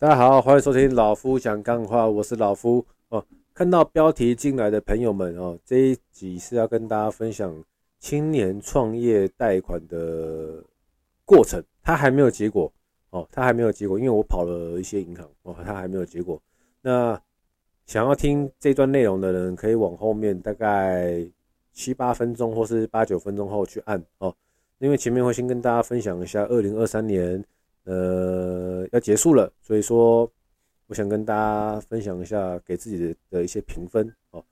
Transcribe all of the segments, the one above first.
大家好，欢迎收听老夫讲干话，我是老夫哦。看到标题进来的朋友们哦，这一集是要跟大家分享青年创业贷款的过程，它还没有结果哦，它还没有结果，因为我跑了一些银行哦，它还没有结果。那想要听这段内容的人，可以往后面大概七八分钟或是八九分钟后去按哦，因为前面会先跟大家分享一下二零二三年。呃，要结束了，所以说我想跟大家分享一下给自己的的一些评分哦。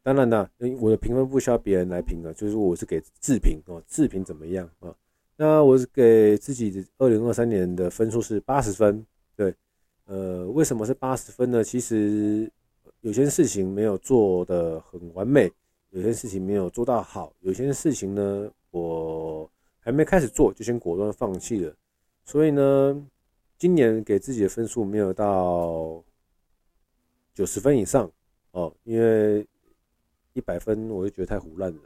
当然了，我的评分不需要别人来评啊，就是我是给自评哦，自评怎么样啊？那我是给自己的二零二三年的分数是八十分。对，呃，为什么是八十分呢？其实有些事情没有做得很完美，有些事情没有做到好，有些事情呢，我还没开始做就先果断放弃了。所以呢，今年给自己的分数没有到九十分以上哦，因为一百分我就觉得太胡乱了。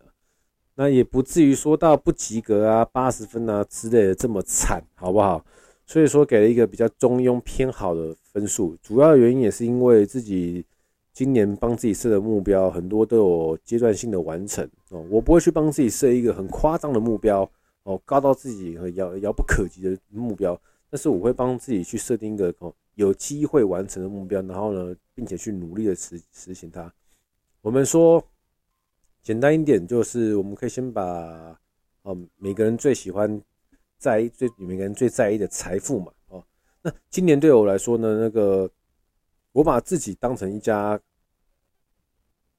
那也不至于说到不及格啊、八十分啊之类的这么惨，好不好？所以说给了一个比较中庸偏好的分数。主要原因也是因为自己今年帮自己设的目标很多都有阶段性的完成哦，我不会去帮自己设一个很夸张的目标。哦，高到自己遥遥不可及的目标，但是我会帮自己去设定一个哦有机会完成的目标，然后呢，并且去努力的实实行它。我们说简单一点，就是我们可以先把哦每个人最喜欢在意最每个人最在意的财富嘛哦，那今年对我来说呢，那个我把自己当成一家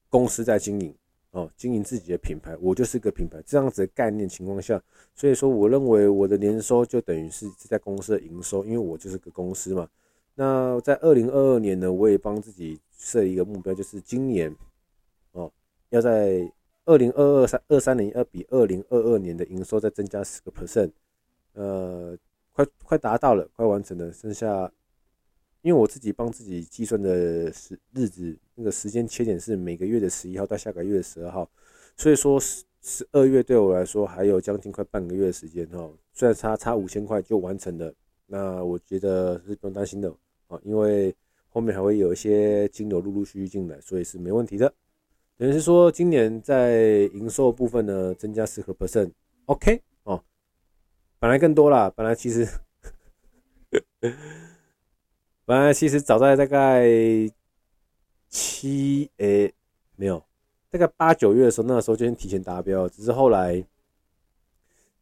公司在经营。哦，经营自己的品牌，我就是个品牌，这样子的概念情况下，所以说我认为我的年收就等于是这家公司的营收，因为我就是个公司嘛。那在二零二二年呢，我也帮自己设一个目标，就是今年哦，要在二零二二三二三年要比二零二二年的营收再增加十个 percent，呃，快快达到了，快完成了，剩下。因为我自己帮自己计算的时日子，那个时间切点是每个月的十一号到下个月的十二号，所以说十十二月对我来说还有将近快半个月的时间哦。虽然差差五千块就完成了，那我觉得是不用担心的啊，因为后面还会有一些金流陆陆续续进来，所以是没问题的。等于是说今年在营收部分呢增加十个 percent，OK 哦，本来更多啦，本来其实。本来其实早在大概七诶、没有，大概八九月的时候，那个时候就先提前达标，只是后来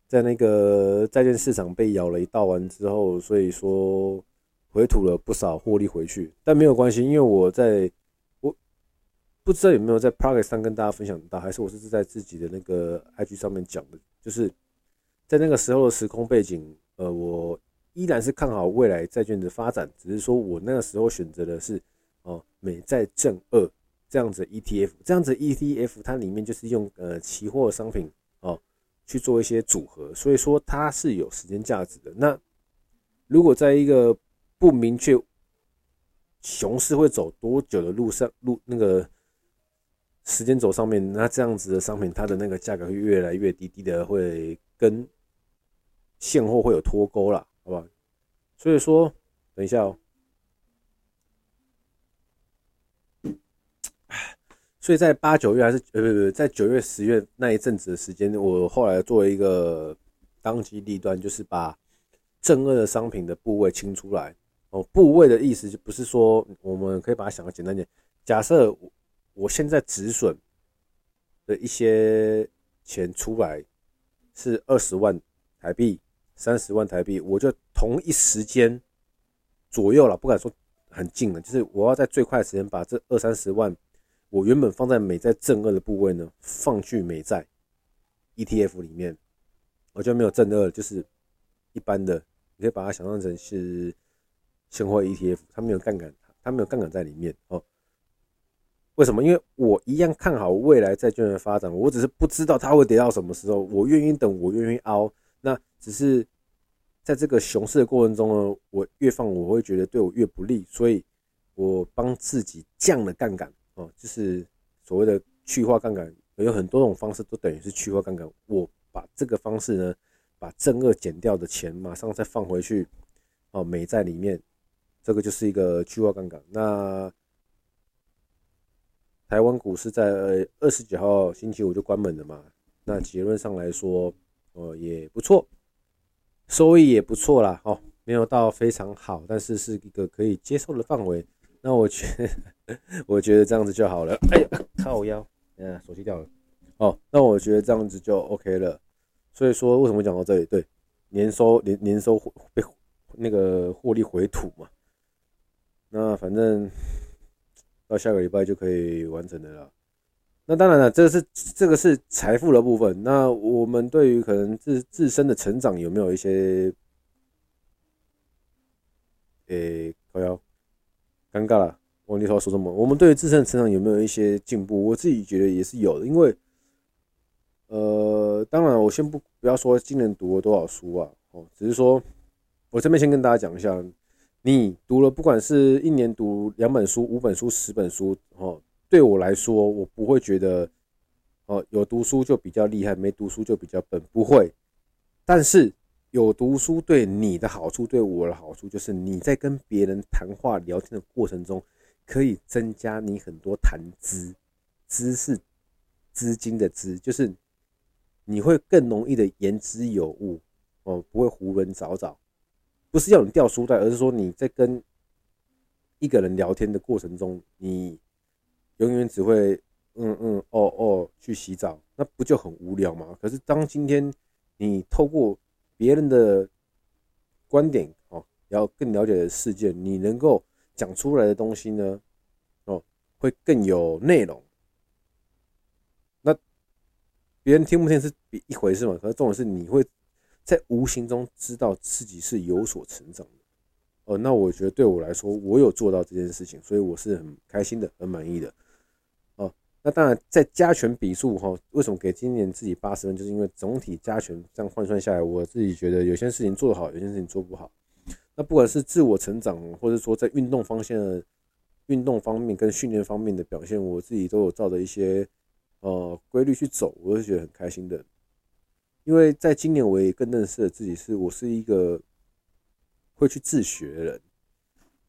在那个债券市场被咬了一道完之后，所以说回吐了不少获利回去。但没有关系，因为我在我不知道有没有在 Podcast 上跟大家分享到，还是我是在自己的那个 IG 上面讲的，就是在那个时候的时空背景，呃，我。依然是看好未来债券的发展，只是说我那个时候选择的是哦美债正二这样子 ETF，这样子 ETF 它里面就是用呃期货商品哦去做一些组合，所以说它是有时间价值的。那如果在一个不明确熊市会走多久的路上路那个时间轴上面，那这样子的商品它的那个价格会越来越低，低的会跟现货会有脱钩了。好吧，所以说，等一下哦。所以在八九月还是呃不不，在九月十月那一阵子的时间，我后来做了一个当机立断，就是把正二的商品的部位清出来。哦，部位的意思就不是说我们可以把它想的简单点。假设我现在止损的一些钱出来是二十万台币。三十万台币，我就同一时间左右了，不敢说很近了，就是我要在最快的时间把这二三十万，我原本放在美债正二的部位呢，放去美债 ETF 里面，我就没有正二，就是一般的，你可以把它想象成是现货 ETF，它没有杠杆，它没有杠杆在里面哦。为什么？因为我一样看好未来债券的发展，我只是不知道它会跌到什么时候，我愿意等，我愿意熬。只是在这个熊市的过程中呢，我越放我会觉得对我越不利，所以我帮自己降了杠杆哦，就是所谓的去化杠杆，有很多种方式都等于是去化杠杆。我把这个方式呢，把正二减掉的钱马上再放回去哦，美债里面这个就是一个去化杠杆。那台湾股市在二十九号星期五就关门了嘛？那结论上来说，呃，也不错，收益也不错啦，哦，没有到非常好，但是是一个可以接受的范围。那我觉，我觉得这样子就好了。哎呀，靠腰，嗯，手机掉了。哦，那我觉得这样子就 OK 了。所以说，为什么讲到这里？对，年收年年收被那个获利回吐嘛。那反正到下个礼拜就可以完成的了。那当然了，这个是这个是财富的部分。那我们对于可能自自身的成长有没有一些，诶，靠腰，尴尬了，忘记说说什么。我们对于自身的成长有没有一些进步？我自己觉得也是有的，因为。呃，当然，我先不不要说今年读了多少书啊，哦，只是说，我这边先跟大家讲一下，你读了不管是一年读两本书、五本书、十本书，哦，对我来说，我不会觉得，哦，有读书就比较厉害，没读书就比较笨，不会。但是有读书对你的好处，对我的好处，就是你在跟别人谈话聊天的过程中，可以增加你很多谈资，资是资金的资，就是。你会更容易的言之有物哦，不会唬人找找，不是要你掉书袋，而是说你在跟一个人聊天的过程中，你永远只会嗯嗯哦哦去洗澡，那不就很无聊吗？可是当今天你透过别人的观点哦，要更了解的世界，你能够讲出来的东西呢，哦，会更有内容。那别人听不听是一回事嘛？可是重点是你会在无形中知道自己是有所成长的。哦，那我觉得对我来说，我有做到这件事情，所以我是很开心的，很满意的。那当然在加权比数哈，为什么给今年自己八十分？就是因为总体加权这样换算下来，我自己觉得有些事情做得好，有些事情做不好。那不管是自我成长，或者说在运动方向的运动方面跟训练方面的表现，我自己都有照着一些。呃，规律去走，我是觉得很开心的，因为在今年我也更认识了自己，是我是一个会去自学的人。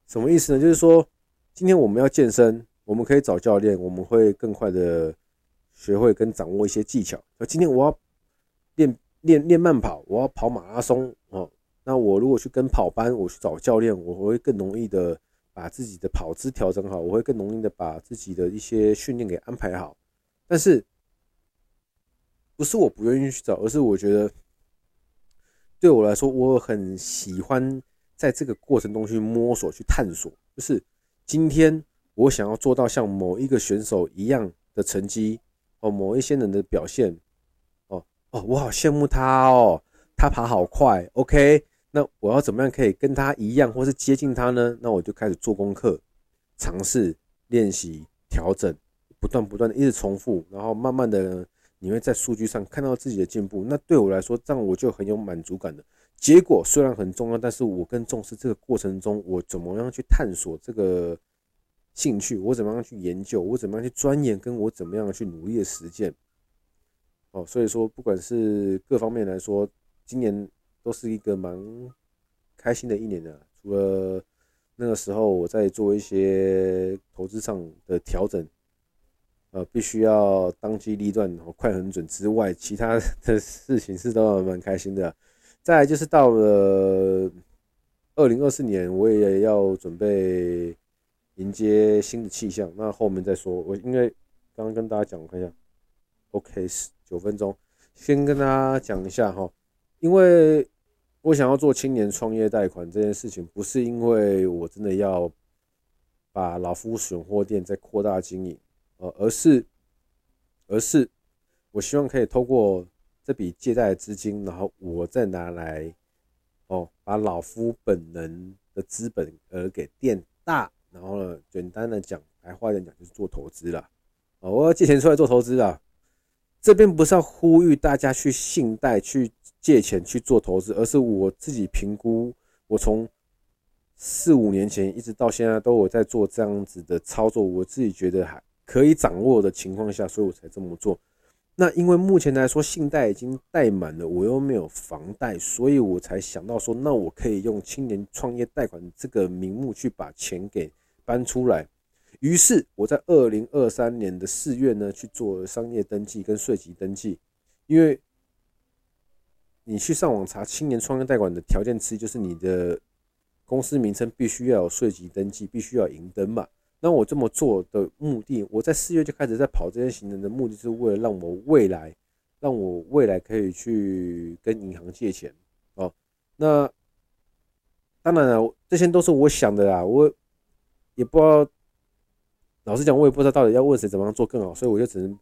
什么意思呢？就是说，今天我们要健身，我们可以找教练，我们会更快的学会跟掌握一些技巧。那今天我要练练练慢跑，我要跑马拉松哦。那我如果去跟跑班，我去找教练，我会更容易的把自己的跑姿调整好，我会更容易的把自己的一些训练给安排好。但是，不是我不愿意去找，而是我觉得，对我来说，我很喜欢在这个过程中去摸索、去探索。就是今天我想要做到像某一个选手一样的成绩哦，某一些人的表现哦哦，我好羡慕他哦，他爬好快。OK，那我要怎么样可以跟他一样，或是接近他呢？那我就开始做功课，尝试练习、调整。不断不断的一直重复，然后慢慢的你会在数据上看到自己的进步。那对我来说，这样我就很有满足感的。结果虽然很重要，但是我更重视这个过程中我怎么样去探索这个兴趣，我怎么样去研究，我怎么样去钻研，跟我怎么样去努力的实践。哦，所以说不管是各方面来说，今年都是一个蛮开心的一年的。除了那个时候我在做一些投资上的调整。呃，必须要当机立断，快很准之外，其他的事情是都蛮开心的。再就是到了二零二四年，我也要准备迎接新的气象。那后面再说。我因为刚刚跟大家讲，我看一下，OK，九分钟，先跟大家讲一下哈。因为我想要做青年创业贷款这件事情，不是因为我真的要把老夫选货店再扩大经营。呃，而是，而是，我希望可以透过这笔借贷资金，然后我再拿来，哦，把老夫本人的资本额给垫大，然后呢，简单的讲，白话一点讲，就是做投资了。啊，我要借钱出来做投资啦。这边不是要呼吁大家去信贷、去借钱去做投资，而是我自己评估，我从四五年前一直到现在都有在做这样子的操作，我自己觉得还。可以掌握的情况下，所以我才这么做。那因为目前来说，信贷已经贷满了，我又没有房贷，所以我才想到说，那我可以用青年创业贷款这个名目去把钱给搬出来。于是我在二零二三年的四月呢，去做商业登记跟税籍登记。因为你去上网查青年创业贷款的条件之一，就是你的公司名称必须要有税籍登记，必须要营登嘛。那我这么做的目的，我在四月就开始在跑这些行程的目的，是为了让我未来，让我未来可以去跟银行借钱哦。那当然了，这些都是我想的啦，我也不知道，老实讲，我也不知道到底要问谁怎么样做更好，所以我就只能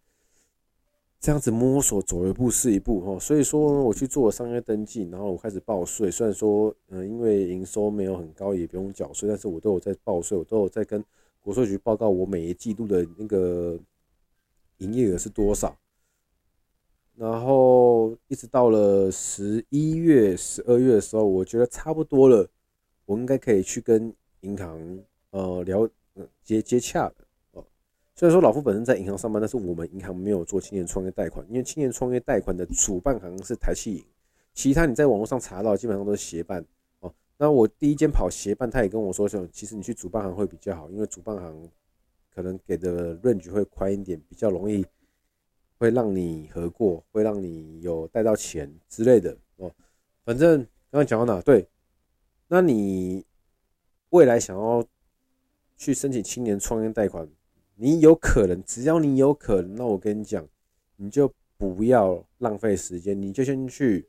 这样子摸索，走一步是一步哈。所以说，我去做了商业登记，然后我开始报税。虽然说，嗯，因为营收没有很高，也不用缴税，但是我都有在报税，我都有在跟。国税局报告我每一季度的那个营业额是多少，然后一直到了十一月、十二月的时候，我觉得差不多了，我应该可以去跟银行呃聊接接洽的哦。虽然说老夫本身在银行上班，但是我们银行没有做青年创业贷款，因为青年创业贷款的主办行是台企银，其他你在网络上查到基本上都是协办哦。那我第一间跑协办，他也跟我说说，其实你去主办行会比较好，因为主办行可能给的论据会宽一点，比较容易会让你合过，会让你有贷到钱之类的哦。反正刚刚讲到哪？对，那你未来想要去申请青年创业贷款，你有可能，只要你有可能，那我跟你讲，你就不要浪费时间，你就先去。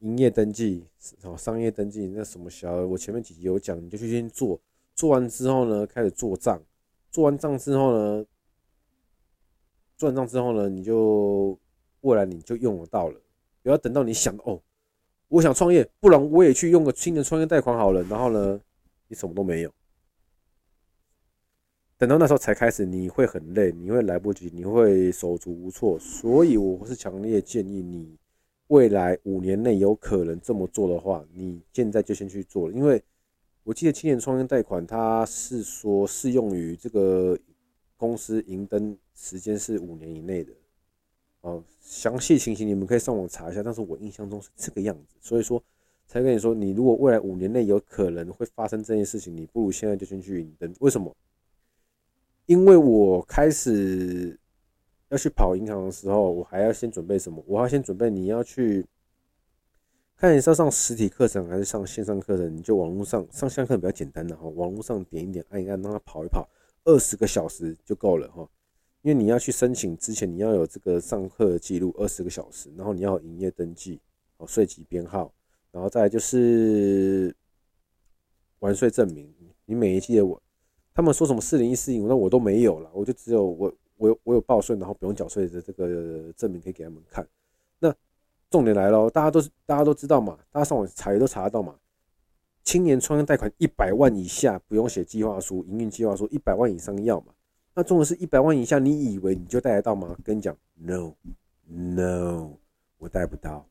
营业登记，哦，商业登记，那什么小，我前面几集有讲，你就去先做，做完之后呢，开始做账，做完账之后呢，做完账之后呢，你就未来你就用得到了，不要等到你想哦，我想创业，不然我也去用个青年创业贷款好了，然后呢，你什么都没有，等到那时候才开始，你会很累，你会来不及，你会手足无措，所以我是强烈建议你。未来五年内有可能这么做的话，你现在就先去做了，因为我记得青年创业贷款它是说适用于这个公司营登时间是五年以内的，哦，详细情形你们可以上网查一下，但是我印象中是这个样子，所以说才跟你说，你如果未来五年内有可能会发生这件事情，你不如现在就先去营登，为什么？因为我开始。要去跑银行的时候，我还要先准备什么？我要先准备你要去看你是要上实体课程还是上线上课程？你就网络上上线课比较简单的哈，网络上点一点按一按，让它跑一跑，二十个小时就够了哈。因为你要去申请之前，你要有这个上课记录二十个小时，然后你要有营业登记哦，税籍编号，然后再就是完税证明。你每一季的我，他们说什么四零一四零，那我都没有了，我就只有我。我有我有报税，然后不用缴税的这个证明可以给他们看。那重点来了，大家都大家都知道嘛，大家上网查也都查得到嘛。青年创业贷款一百万以下不用写计划书，营运计划书一百万以上要嘛。那重点是一百万以下，你以为你就贷得到吗？跟你讲，no no，我贷不到。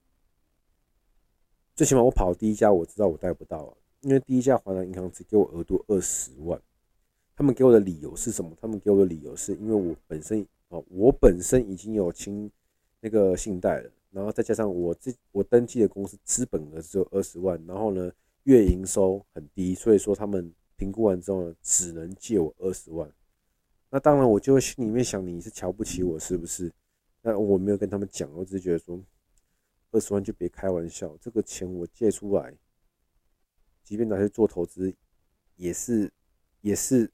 最起码我跑第一家，我知道我贷不到啊，因为第一家华南银行只给我额度二十万。他们给我的理由是什么？他们给我的理由是因为我本身啊，我本身已经有清那个信贷了，然后再加上我这我登记的公司资本额只有二十万，然后呢，月营收很低，所以说他们评估完之后呢，只能借我二十万。那当然，我就会心里面想，你是瞧不起我是不是？那我没有跟他们讲，我只是觉得说，二十万就别开玩笑，这个钱我借出来，即便拿去做投资，也是也是。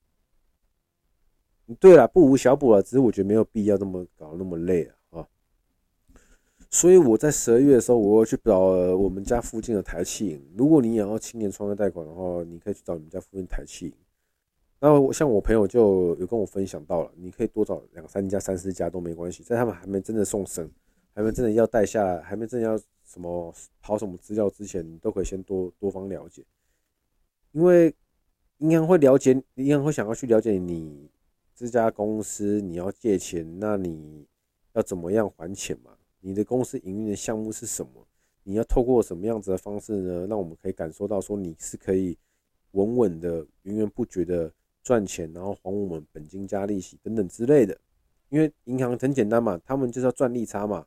对了，不无小补了，只是我觉得没有必要这么搞那么累啊。所以我在十二月的时候，我要去找我们家附近的台企银。如果你也要青年创业贷款的话，你可以去找你们家附近台企银。那像我朋友就有跟我分享到了，你可以多找两三家、三四家都没关系，在他们还没真的送审，还没真的要贷下，还没真的要什么跑什么资料之前，你都可以先多多方了解，因为银行会了解，银行会想要去了解你。这家公司你要借钱，那你要怎么样还钱嘛？你的公司营运的项目是什么？你要透过什么样子的方式呢？让我们可以感受到说你是可以稳稳的、源源不绝的赚钱，然后还我们本金加利息等等之类的。因为银行很简单嘛，他们就是要赚利差嘛。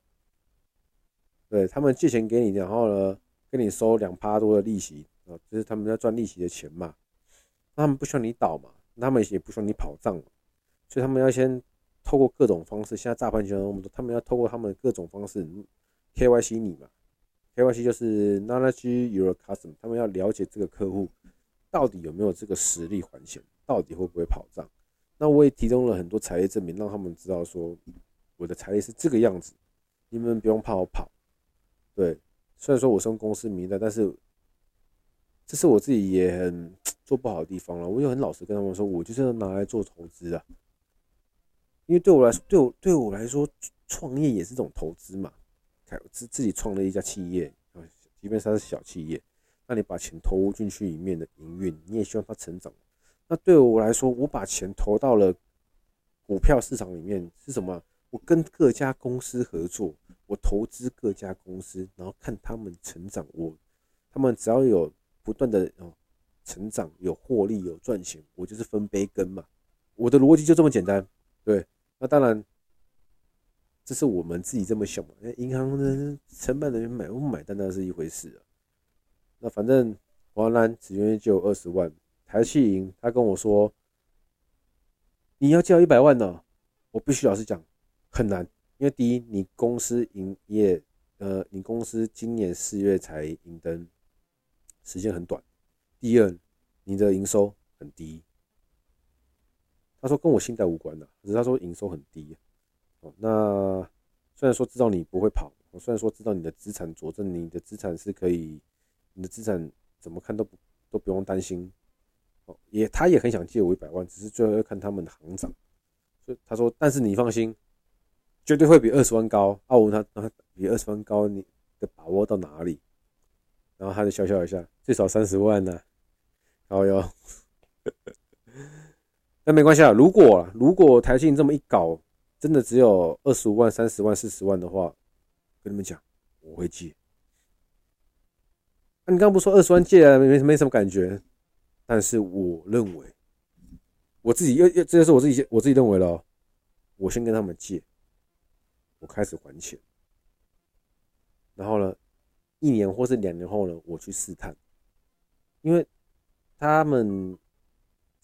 对，他们借钱给你，然后呢，跟你收两趴多的利息啊，就是他们要赚利息的钱嘛。他们不需要你倒嘛，他们也不需要你跑账嘛，所以他们要先透过各种方式。现在诈骗集团那么多，他们要透过他们的各种方式 KYC 你嘛，KYC 就是 Knowledge Your Custom，他们要了解这个客户到底有没有这个实力还钱，到底会不会跑账。那我也提供了很多财力证明，让他们知道说我的财力是这个样子，你们不用怕我跑。对，虽然说我是用公司名的，但是这是我自己也很 做不好的地方了。我就很老实跟他们说，我就是拿来做投资的，因为对我来说，对我对我来说，创业也是一种投资嘛。开自自己创了一家企业啊，即便它是小企业，那你把钱投进去里面的营运，你也希望它成长。那对我来说，我把钱投到了股票市场里面是什么？我跟各家公司合作。我投资各家公司，然后看他们成长。我他们只要有不断的哦成长，有获利，有赚钱，我就是分杯羹嘛。我的逻辑就这么简单。对，那当然这是我们自己这么想嘛。那银行的承办人买不买单那是一回事啊。那反正王兰只愿意借我二十万，台气银他跟我说，你要借一百万呢，我必须老实讲很难。因为第一，你公司营业，呃，你公司今年四月才营登，时间很短。第二，你的营收很低。他说跟我信贷无关的，只是他说营收很低。哦，那虽然说知道你不会跑，我虽然说知道你的资产佐证，你的资产是可以，你的资产怎么看都不都不用担心。哦，也他也很想借我一百万，只是最后要看他们的行长。所以他说，但是你放心。绝对会比二十万高。啊，我问他，比二十万高，你的把握到哪里？然后他就笑笑一下，最少三十万呢、啊。好哟，那没关系啊。如果如果台积电这么一搞，真的只有二十五万、三十万、四十万的话，跟你们讲，我会借。啊、你刚不说二十万借啊，没没什么感觉。但是我认为，我自己又又这个是我自己我自己认为了，我先跟他们借。我开始还钱，然后呢，一年或是两年后呢，我去试探，因为他们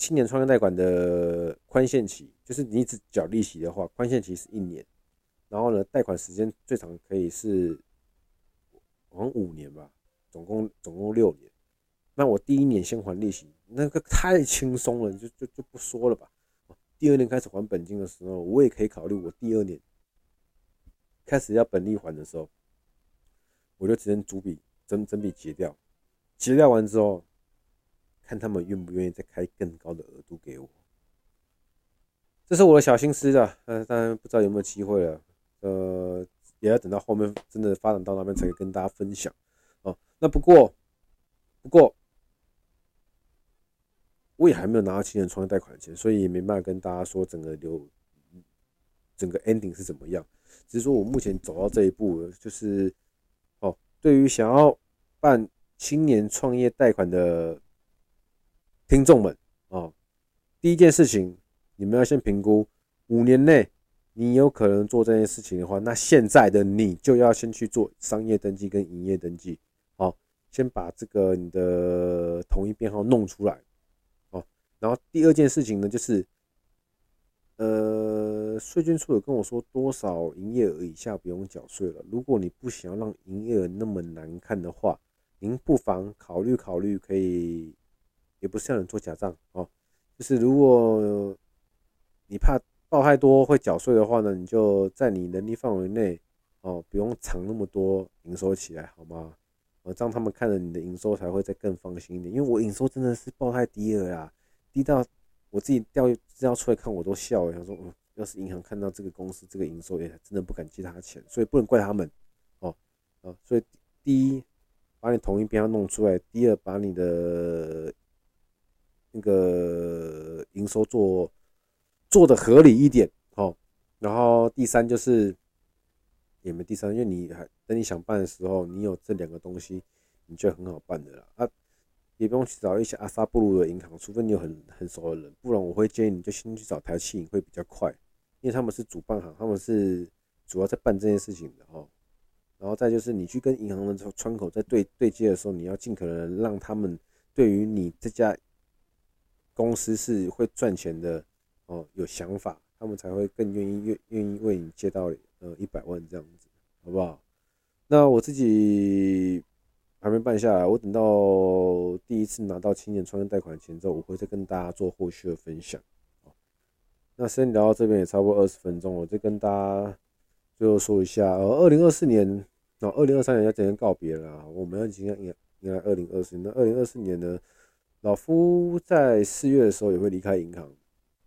青年创业贷款的宽限期，就是你只缴利息的话，宽限期是一年，然后呢，贷款时间最长可以是好像五年吧，总共总共六年。那我第一年先还利息，那个太轻松了，就就就不说了吧。第二年开始还本金的时候，我也可以考虑我第二年。开始要本利还的时候，我就直接逐笔整整笔结掉，结掉完之后，看他们愿不愿意再开更高的额度给我。这是我的小心思的，呃，当然不知道有没有机会了，呃，也要等到后面真的发展到那边才可以跟大家分享哦。那不过，不过我也还没有拿到青年创业贷款的钱，所以也没办法跟大家说整个流，整个 ending 是怎么样。只是说我目前走到这一步，就是哦，对于想要办青年创业贷款的听众们哦，第一件事情，你们要先评估五年内你有可能做这件事情的话，那现在的你就要先去做商业登记跟营业登记，哦，先把这个你的统一编号弄出来，哦，然后第二件事情呢，就是。呃，税捐处有跟我说，多少营业额以下不用缴税了。如果你不想要让营业额那么难看的话，您不妨考虑考虑，可以，也不是让你做假账哦。就是如果你怕报太多会缴税的话呢，你就在你能力范围内哦，不用藏那么多营收起来，好吗？我让他们看了你的营收才会再更放心一点。因为我营收真的是报太低了呀，低到。我自己调资料出来看，我都笑了。想说，嗯，要是银行看到这个公司这个营收，也真的不敢借他钱，所以不能怪他们。哦，啊，所以第一，把你同一边要弄出来；第二，把你的那个营收做做的合理一点。哦，然后第三就是，也没第三，因为你还等你想办的时候，你有这两个东西，你就很好办的了啊。也不用去找一些阿萨布鲁的银行，除非你有很很熟的人，不然我会建议你就先去找台企银会比较快。因为他们是主办行，他们是主要在办这件事情的哦。然后再就是你去跟银行的窗口在对对接的时候，你要尽可能让他们对于你这家公司是会赚钱的哦有想法，他们才会更愿意愿愿意为你借到呃一百万这样子，好不好？那我自己还没办下来，我等到第一次拿到青年创业贷款钱之后，我会再跟大家做后续的分享。那先聊到这边也差不多二十分钟，我再跟大家最后说一下，呃，二零二四年。那二零二三年要怎样告别了，我们要迎迎来二零二四年。那二零二四年呢，老夫在四月的时候也会离开银行。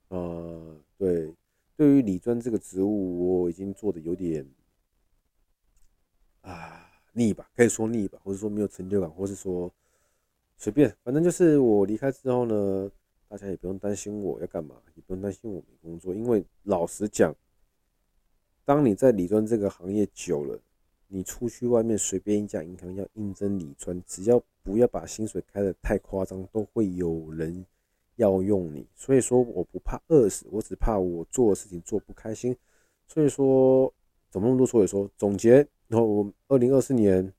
呃，对，对于理专这个职务，我已经做的有点啊腻吧，可以说腻吧，或者说没有成就感，或是说随便，反正就是我离开之后呢，大家也不用担心我要干嘛，也不用担心我没工作，因为老实讲，当你在理专这个行业久了。你出去外面随便一家银行要应征理专，只要不要把薪水开得太夸张，都会有人要用你。所以说我不怕饿死，我只怕我做的事情做不开心。所以说怎么那么多？所以说总结，然后我二零二四年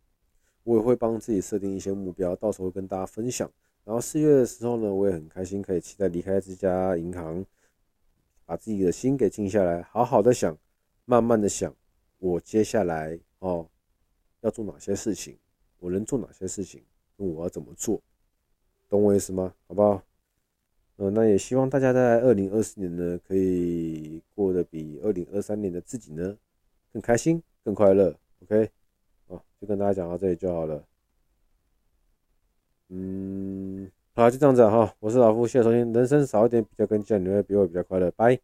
我也会帮自己设定一些目标，到时候跟大家分享。然后四月的时候呢，我也很开心，可以期待离开这家银行，把自己的心给静下来，好好的想，慢慢的想，我接下来。哦，要做哪些事情？我能做哪些事情？我要怎么做？懂我意思吗？好不好？呃，那也希望大家在二零二四年呢，可以过得比二零二三年的自己呢更开心、更快乐。OK，好，就跟大家讲到这里就好了。嗯，好，就这样子哈。我是老夫，谢谢收听。人生少一点比较跟这样，你会比我比较快乐。拜。